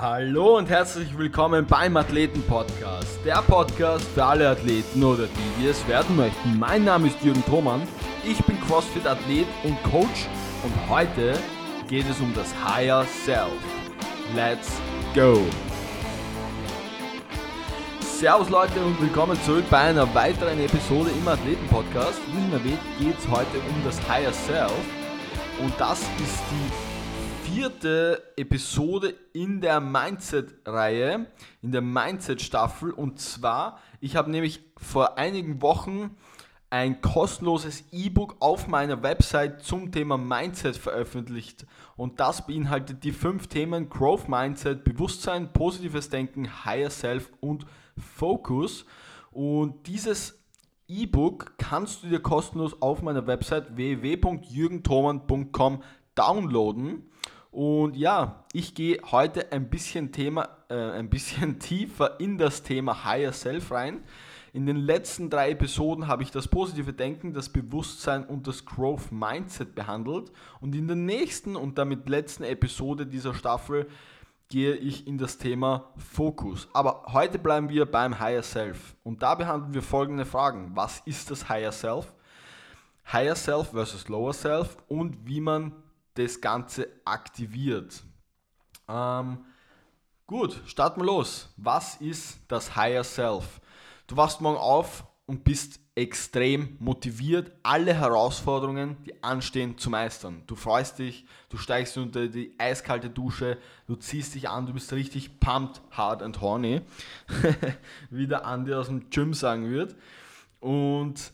Hallo und herzlich willkommen beim Athleten Podcast. Der Podcast für alle Athleten oder die, die es werden möchten. Mein Name ist Jürgen Thomann. Ich bin CrossFit Athlet und Coach und heute geht es um das Higher Self. Let's go! Servus Leute und willkommen zurück bei einer weiteren Episode im Athleten Podcast. Wie erwähnt, geht es heute um das Higher Self und das ist die vierte Episode in der Mindset-Reihe, in der Mindset-Staffel. Und zwar, ich habe nämlich vor einigen Wochen ein kostenloses E-Book auf meiner Website zum Thema Mindset veröffentlicht. Und das beinhaltet die fünf Themen Growth Mindset, Bewusstsein, positives Denken, Higher Self und Focus. Und dieses E-Book kannst du dir kostenlos auf meiner Website www.jürgenthoman.com downloaden. Und ja, ich gehe heute ein bisschen, Thema, äh, ein bisschen tiefer in das Thema Higher Self rein. In den letzten drei Episoden habe ich das positive Denken, das Bewusstsein und das Growth Mindset behandelt. Und in der nächsten und damit letzten Episode dieser Staffel gehe ich in das Thema Fokus. Aber heute bleiben wir beim Higher Self. Und da behandeln wir folgende Fragen. Was ist das Higher Self? Higher Self versus Lower Self und wie man das Ganze aktiviert. Ähm, gut, starten wir los. Was ist das Higher Self? Du wachst morgen auf und bist extrem motiviert, alle Herausforderungen, die anstehen, zu meistern. Du freust dich, du steigst unter die eiskalte Dusche, du ziehst dich an, du bist richtig pumped, hard and horny, wie der Andi aus dem Gym sagen wird. Und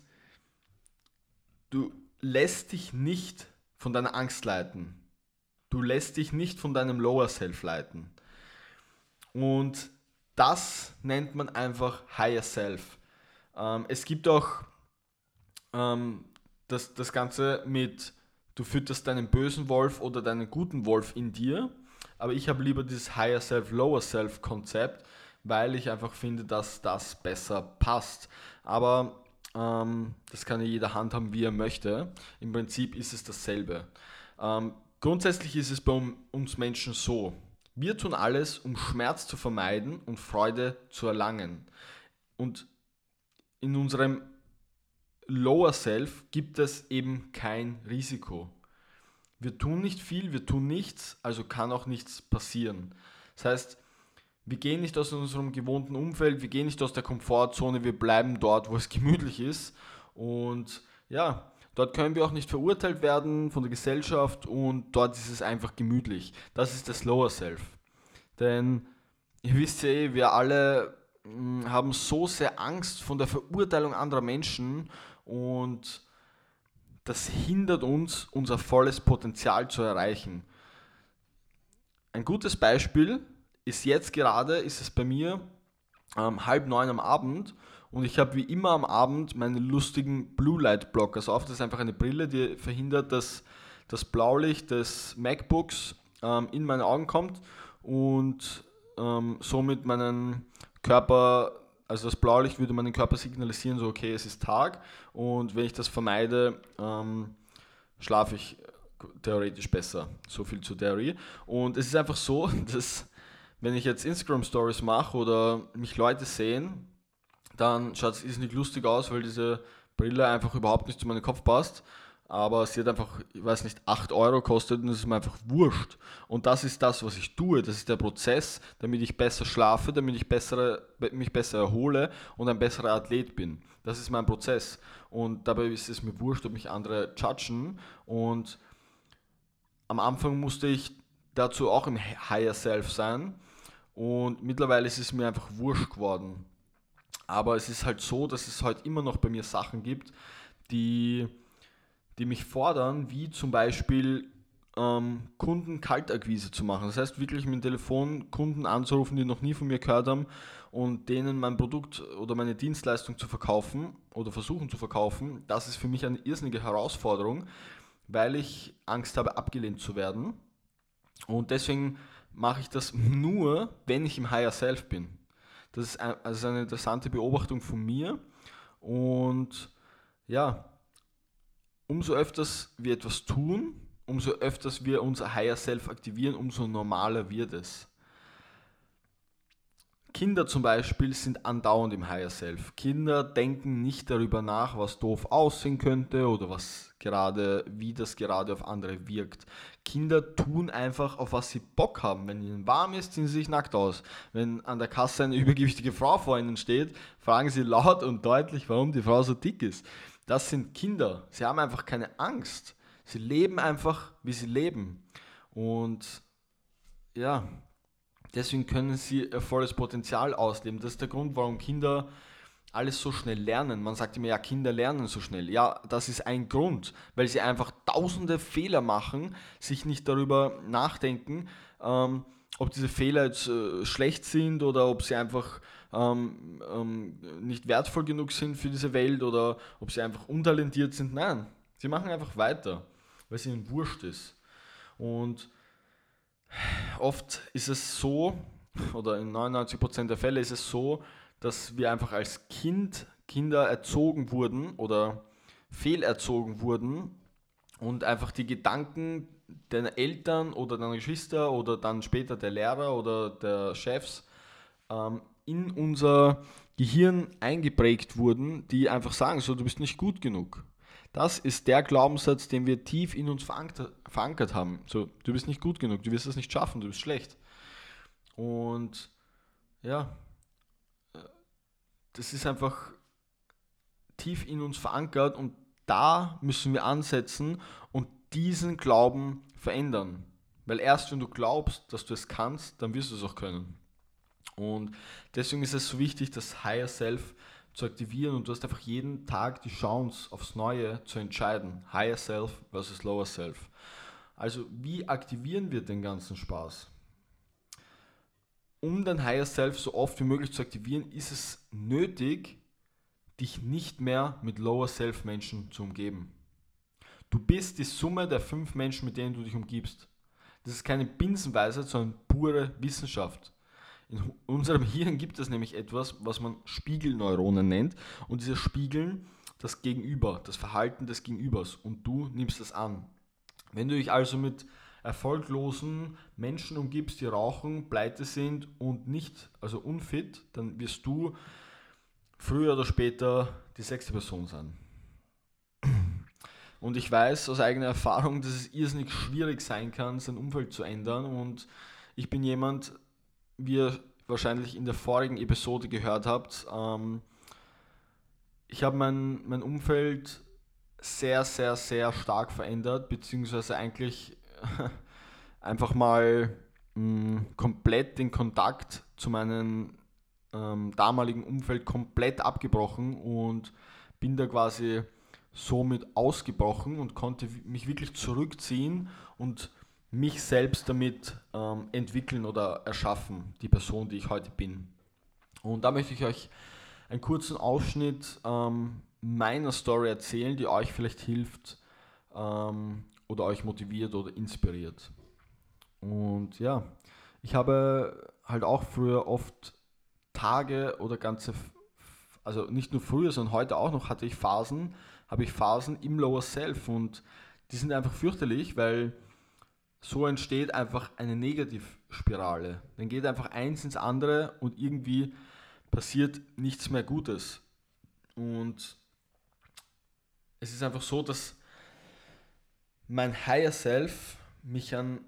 du lässt dich nicht von deiner Angst leiten. Du lässt dich nicht von deinem Lower Self leiten. Und das nennt man einfach Higher Self. Ähm, es gibt auch ähm, das, das Ganze mit, du fütterst deinen bösen Wolf oder deinen guten Wolf in dir. Aber ich habe lieber dieses Higher Self, Lower Self Konzept, weil ich einfach finde, dass das besser passt. Aber ähm, das kann ja jeder handhaben, wie er möchte. Im Prinzip ist es dasselbe. Ähm, grundsätzlich ist es bei uns Menschen so. Wir tun alles, um Schmerz zu vermeiden und Freude zu erlangen. Und in unserem Lower Self gibt es eben kein Risiko. Wir tun nicht viel, wir tun nichts, also kann auch nichts passieren. Das heißt, wir gehen nicht aus unserem gewohnten Umfeld, wir gehen nicht aus der Komfortzone, wir bleiben dort, wo es gemütlich ist. Und ja, dort können wir auch nicht verurteilt werden von der Gesellschaft und dort ist es einfach gemütlich. Das ist das Lower Self. Denn ihr wisst ja eh, wir alle hm, haben so sehr Angst von der Verurteilung anderer Menschen und das hindert uns, unser volles Potenzial zu erreichen. Ein gutes Beispiel ist jetzt gerade, ist es bei mir ähm, halb neun am Abend und ich habe wie immer am Abend meine lustigen Blue Light Blockers auf. Das ist einfach eine Brille, die verhindert, dass das Blaulicht des MacBooks ähm, in meine Augen kommt und ähm, somit meinen Körper, also das Blaulicht würde meinen Körper signalisieren, so okay, es ist Tag und wenn ich das vermeide, ähm, schlafe ich theoretisch besser. So viel zu Theorie. Und es ist einfach so, dass wenn ich jetzt Instagram Stories mache oder mich Leute sehen, dann schaut es nicht lustig aus, weil diese Brille einfach überhaupt nicht zu meinem Kopf passt. Aber sie hat einfach, ich weiß nicht, 8 Euro kostet und es ist mir einfach wurscht. Und das ist das, was ich tue. Das ist der Prozess, damit ich besser schlafe, damit ich bessere, mich besser erhole und ein besserer Athlet bin. Das ist mein Prozess. Und dabei ist es mir wurscht, ob mich andere judgen. Und am Anfang musste ich dazu auch im Higher Self sein. Und mittlerweile ist es mir einfach wurscht geworden. Aber es ist halt so, dass es halt immer noch bei mir Sachen gibt, die, die mich fordern, wie zum Beispiel ähm, Kunden Kaltakquise zu machen. Das heißt, wirklich mit dem Telefon Kunden anzurufen, die noch nie von mir gehört haben und denen mein Produkt oder meine Dienstleistung zu verkaufen oder versuchen zu verkaufen. Das ist für mich eine irrsinnige Herausforderung, weil ich Angst habe, abgelehnt zu werden. Und deswegen mache ich das nur, wenn ich im Higher Self bin. Das ist also eine interessante Beobachtung von mir. Und ja, umso öfters wir etwas tun, umso öfters wir unser Higher Self aktivieren, umso normaler wird es. Kinder zum Beispiel sind andauernd im Higher Self. Kinder denken nicht darüber nach, was doof aussehen könnte oder was gerade, wie das gerade auf andere wirkt. Kinder tun einfach, auf was sie Bock haben. Wenn ihnen warm ist, ziehen sie sich nackt aus. Wenn an der Kasse eine übergewichtige Frau vor ihnen steht, fragen sie laut und deutlich, warum die Frau so dick ist. Das sind Kinder. Sie haben einfach keine Angst. Sie leben einfach, wie sie leben. Und ja, Deswegen können sie ihr volles Potenzial ausleben. Das ist der Grund, warum Kinder alles so schnell lernen. Man sagt immer, ja, Kinder lernen so schnell. Ja, das ist ein Grund, weil sie einfach tausende Fehler machen, sich nicht darüber nachdenken, ähm, ob diese Fehler jetzt äh, schlecht sind oder ob sie einfach ähm, ähm, nicht wertvoll genug sind für diese Welt oder ob sie einfach untalentiert sind. Nein, sie machen einfach weiter, weil es ihnen wurscht ist. Und oft ist es so, oder in 99% der Fälle ist es so, dass wir einfach als Kind, Kinder erzogen wurden oder fehlerzogen wurden und einfach die Gedanken deiner Eltern oder deiner Geschwister oder dann später der Lehrer oder der Chefs ähm, in unser Gehirn eingeprägt wurden, die einfach sagen, so du bist nicht gut genug. Das ist der Glaubenssatz, den wir tief in uns verankert haben. So, du bist nicht gut genug, du wirst es nicht schaffen, du bist schlecht. Und ja, das ist einfach tief in uns verankert und da müssen wir ansetzen und diesen Glauben verändern. Weil erst wenn du glaubst, dass du es kannst, dann wirst du es auch können. Und deswegen ist es so wichtig, das Higher Self zu aktivieren und du hast einfach jeden Tag die Chance aufs Neue zu entscheiden. Higher Self versus Lower Self. Also wie aktivieren wir den ganzen Spaß? Um dein Higher Self so oft wie möglich zu aktivieren, ist es nötig, dich nicht mehr mit Lower Self Menschen zu umgeben. Du bist die Summe der fünf Menschen, mit denen du dich umgibst. Das ist keine Binsenweisheit, sondern pure Wissenschaft. In unserem Hirn gibt es nämlich etwas, was man Spiegelneuronen nennt. Und diese spiegeln das Gegenüber, das Verhalten des Gegenübers. Und du nimmst das an. Wenn du dich also mit erfolglosen Menschen umgibst, die rauchen, pleite sind und nicht, also unfit, dann wirst du früher oder später die sechste Person sein. Und ich weiß aus eigener Erfahrung, dass es irrsinnig schwierig sein kann, sein Umfeld zu ändern. Und ich bin jemand, wie ihr wahrscheinlich in der vorigen Episode gehört habt, ähm, ich habe mein, mein Umfeld sehr, sehr, sehr stark verändert, beziehungsweise eigentlich einfach mal mh, mm, komplett den Kontakt zu meinem ähm, damaligen Umfeld komplett abgebrochen und bin da quasi somit ausgebrochen und konnte mich wirklich zurückziehen und mich selbst damit ähm, entwickeln oder erschaffen, die Person, die ich heute bin. Und da möchte ich euch einen kurzen Ausschnitt ähm, meiner Story erzählen, die euch vielleicht hilft ähm, oder euch motiviert oder inspiriert. Und ja, ich habe halt auch früher oft Tage oder ganze, also nicht nur früher, sondern heute auch noch hatte ich Phasen, habe ich Phasen im Lower Self und die sind einfach fürchterlich, weil so entsteht einfach eine Negativspirale. Dann geht einfach eins ins andere und irgendwie passiert nichts mehr Gutes. Und es ist einfach so, dass mein Higher Self mich an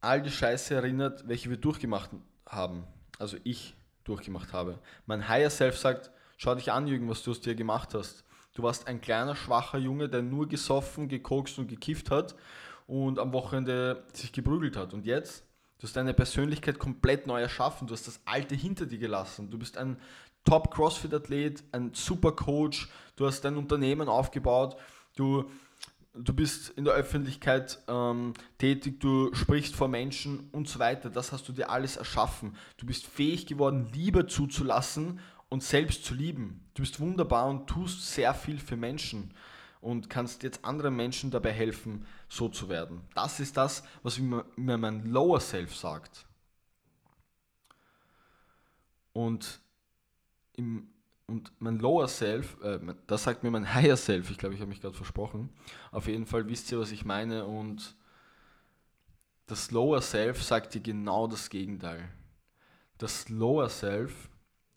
all die Scheiße erinnert, welche wir durchgemacht haben. Also ich durchgemacht habe. Mein Higher Self sagt, schau dich an, Jürgen, was du aus dir gemacht hast. Du warst ein kleiner, schwacher Junge, der nur gesoffen, gekokst und gekifft hat und am Wochenende sich geprügelt hat. Und jetzt, du hast deine Persönlichkeit komplett neu erschaffen, du hast das Alte hinter dir gelassen, du bist ein Top-Crossfit-Athlet, ein super Coach, du hast dein Unternehmen aufgebaut, du, du bist in der Öffentlichkeit ähm, tätig, du sprichst vor Menschen und so weiter. Das hast du dir alles erschaffen. Du bist fähig geworden, Liebe zuzulassen und selbst zu lieben. Du bist wunderbar und tust sehr viel für Menschen und kannst jetzt anderen Menschen dabei helfen, so zu werden. Das ist das, was mir mein Lower Self sagt. Und, im, und mein Lower Self, äh, das sagt mir mein Higher Self, ich glaube, ich habe mich gerade versprochen. Auf jeden Fall wisst ihr, was ich meine und das Lower Self sagt dir genau das Gegenteil. Das Lower Self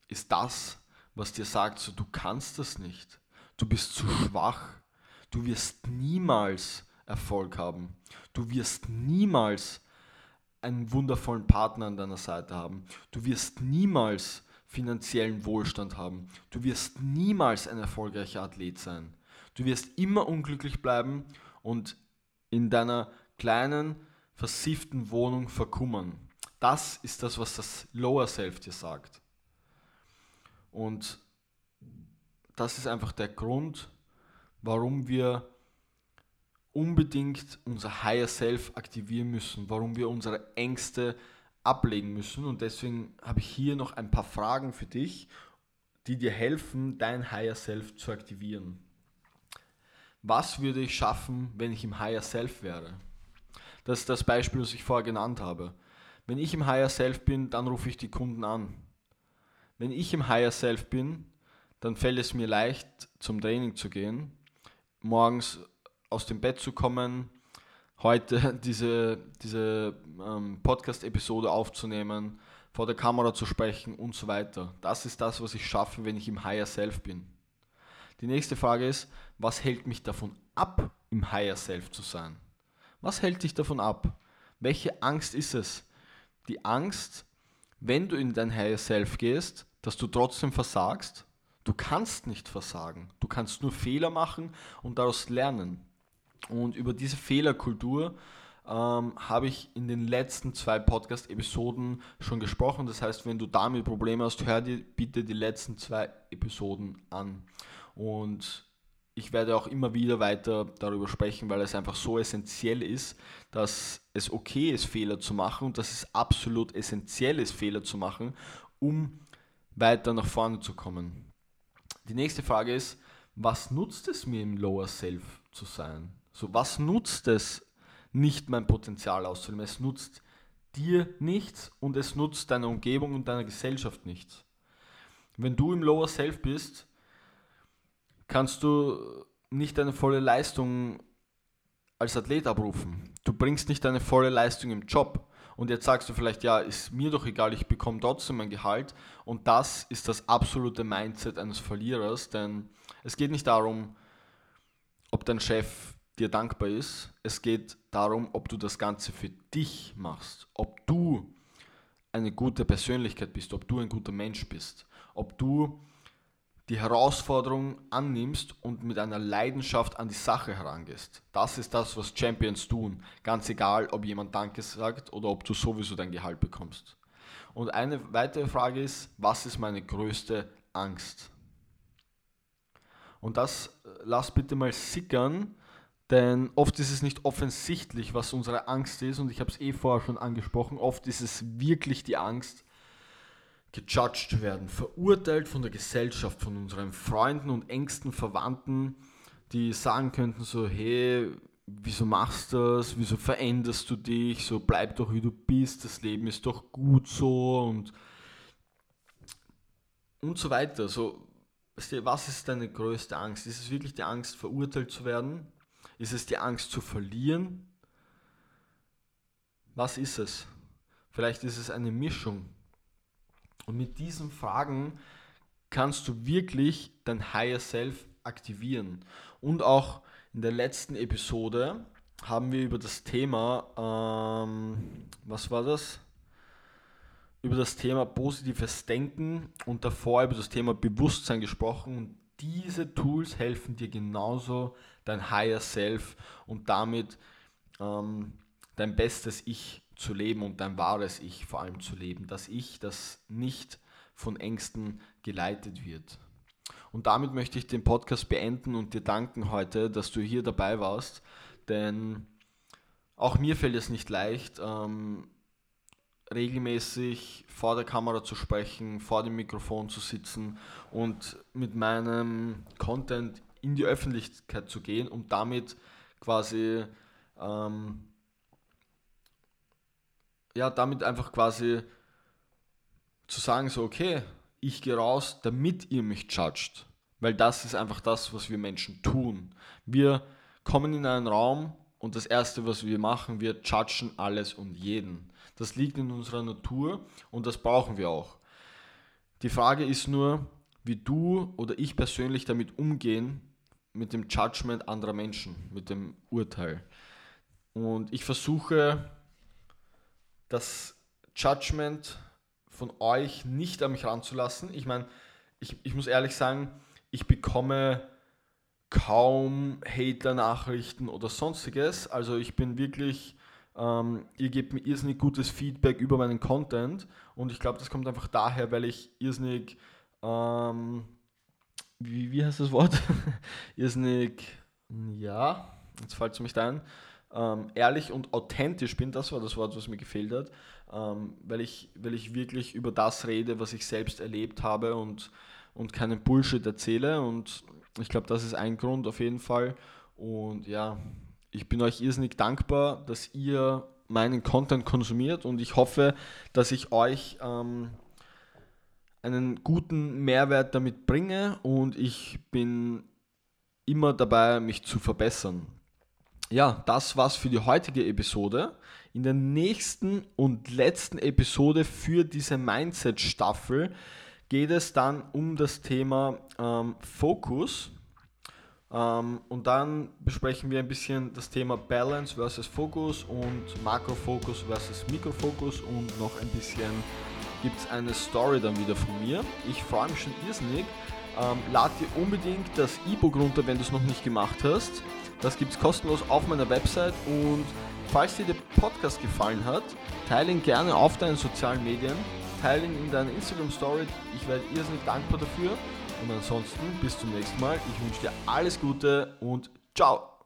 ist das, was dir sagt, so du kannst das nicht. Du bist zu schwach. Du wirst niemals Erfolg haben. Du wirst niemals einen wundervollen Partner an deiner Seite haben. Du wirst niemals finanziellen Wohlstand haben. Du wirst niemals ein erfolgreicher Athlet sein. Du wirst immer unglücklich bleiben und in deiner kleinen, versifften Wohnung verkummern. Das ist das, was das Lower Self dir sagt. Und das ist einfach der Grund, warum wir unbedingt unser Higher Self aktivieren müssen, warum wir unsere Ängste ablegen müssen. Und deswegen habe ich hier noch ein paar Fragen für dich, die dir helfen, dein Higher Self zu aktivieren. Was würde ich schaffen, wenn ich im Higher Self wäre? Das ist das Beispiel, das ich vorher genannt habe. Wenn ich im Higher Self bin, dann rufe ich die Kunden an. Wenn ich im Higher Self bin, dann fällt es mir leicht, zum Training zu gehen, morgens aus dem Bett zu kommen, heute diese, diese ähm, Podcast-Episode aufzunehmen, vor der Kamera zu sprechen und so weiter. Das ist das, was ich schaffe, wenn ich im Higher Self bin. Die nächste Frage ist, was hält mich davon ab, im Higher Self zu sein? Was hält dich davon ab? Welche Angst ist es? Die Angst, wenn du in dein Higher Self gehst, dass du trotzdem versagst? Du kannst nicht versagen. Du kannst nur Fehler machen und daraus lernen. Und über diese Fehlerkultur ähm, habe ich in den letzten zwei Podcast-Episoden schon gesprochen. Das heißt, wenn du damit Probleme hast, hör dir bitte die letzten zwei Episoden an. Und ich werde auch immer wieder weiter darüber sprechen, weil es einfach so essentiell ist, dass es okay ist, Fehler zu machen und dass es absolut essentiell ist, Fehler zu machen, um weiter nach vorne zu kommen. Die nächste Frage ist, was nutzt es mir im Lower Self zu sein? So, was nutzt es, nicht mein Potenzial auszuleben? Es nutzt dir nichts und es nutzt deiner Umgebung und deiner Gesellschaft nichts. Wenn du im Lower Self bist, kannst du nicht deine volle Leistung als Athlet abrufen. Du bringst nicht deine volle Leistung im Job. Und jetzt sagst du vielleicht, ja, ist mir doch egal, ich bekomme trotzdem mein Gehalt. Und das ist das absolute Mindset eines Verlierers, denn es geht nicht darum, ob dein Chef dir dankbar ist. Es geht darum, ob du das Ganze für dich machst, ob du eine gute Persönlichkeit bist, ob du ein guter Mensch bist, ob du die Herausforderung annimmst und mit einer Leidenschaft an die Sache herangehst. Das ist das, was Champions tun. Ganz egal, ob jemand Danke sagt oder ob du sowieso dein Gehalt bekommst. Und eine weitere Frage ist, was ist meine größte Angst? Und das äh, lass bitte mal sickern denn oft ist es nicht offensichtlich, was unsere Angst ist. Und ich habe es eh vorher schon angesprochen. Oft ist es wirklich die Angst, gejudged zu werden, verurteilt von der Gesellschaft, von unseren Freunden und engsten Verwandten, die sagen könnten so, hey, wieso machst du das? Wieso veränderst du dich? So bleib doch wie du bist. Das Leben ist doch gut so und und so weiter. So, was ist deine größte Angst? Ist es wirklich die Angst, verurteilt zu werden? Ist es die Angst zu verlieren? Was ist es? Vielleicht ist es eine Mischung. Und mit diesen Fragen kannst du wirklich dein Higher Self aktivieren. Und auch in der letzten Episode haben wir über das Thema, ähm, was war das? Über das Thema positives Denken und davor über das Thema Bewusstsein gesprochen. Und diese Tools helfen dir genauso, dein Higher Self und damit ähm, dein bestes Ich zu leben und dein wahres Ich vor allem zu leben. Das Ich, das nicht von Ängsten geleitet wird. Und damit möchte ich den Podcast beenden und dir danken heute, dass du hier dabei warst, denn auch mir fällt es nicht leicht, ähm, regelmäßig vor der Kamera zu sprechen, vor dem Mikrofon zu sitzen und mit meinem Content in die Öffentlichkeit zu gehen, um damit quasi ähm, ja, damit einfach quasi zu sagen, so, okay, ich gehe raus, damit ihr mich judgt. Weil das ist einfach das, was wir Menschen tun. Wir kommen in einen Raum und das Erste, was wir machen, wir judgen alles und jeden. Das liegt in unserer Natur und das brauchen wir auch. Die Frage ist nur, wie du oder ich persönlich damit umgehen, mit dem Judgment anderer Menschen, mit dem Urteil. Und ich versuche, das Judgment von euch nicht an mich ranzulassen. Ich meine, ich, ich muss ehrlich sagen, ich bekomme kaum Hater-Nachrichten oder sonstiges. Also ich bin wirklich, ähm, ihr gebt mir irrsinnig gutes Feedback über meinen Content und ich glaube, das kommt einfach daher, weil ich irrsinnig, ähm, wie, wie heißt das Wort? irrsinnig, ja, jetzt fällt es mich da ein, ähm, ehrlich und authentisch bin, das war das Wort, was mir gefehlt hat, ähm, weil, ich, weil ich wirklich über das rede, was ich selbst erlebt habe und, und keinen Bullshit erzähle und ich glaube, das ist ein Grund auf jeden Fall. Und ja, ich bin euch irrsinnig dankbar, dass ihr meinen Content konsumiert und ich hoffe, dass ich euch ähm, einen guten Mehrwert damit bringe und ich bin immer dabei, mich zu verbessern. Ja, das war's für die heutige Episode. In der nächsten und letzten Episode für diese Mindset-Staffel geht es dann um das Thema ähm, Fokus. Ähm, und dann besprechen wir ein bisschen das Thema Balance versus Fokus und Makrofokus versus Mikrofokus und noch ein bisschen gibt es eine Story dann wieder von mir. Ich freue mich schon irrsinnig. Ähm, lad dir unbedingt das E-Book runter, wenn du es noch nicht gemacht hast. Das gibt es kostenlos auf meiner Website und falls dir der Podcast gefallen hat, teile ihn gerne auf deinen sozialen Medien teile ihn in deiner Instagram Story. Ich werde irrsinnig dankbar dafür. Und ansonsten bis zum nächsten Mal. Ich wünsche dir alles Gute und ciao.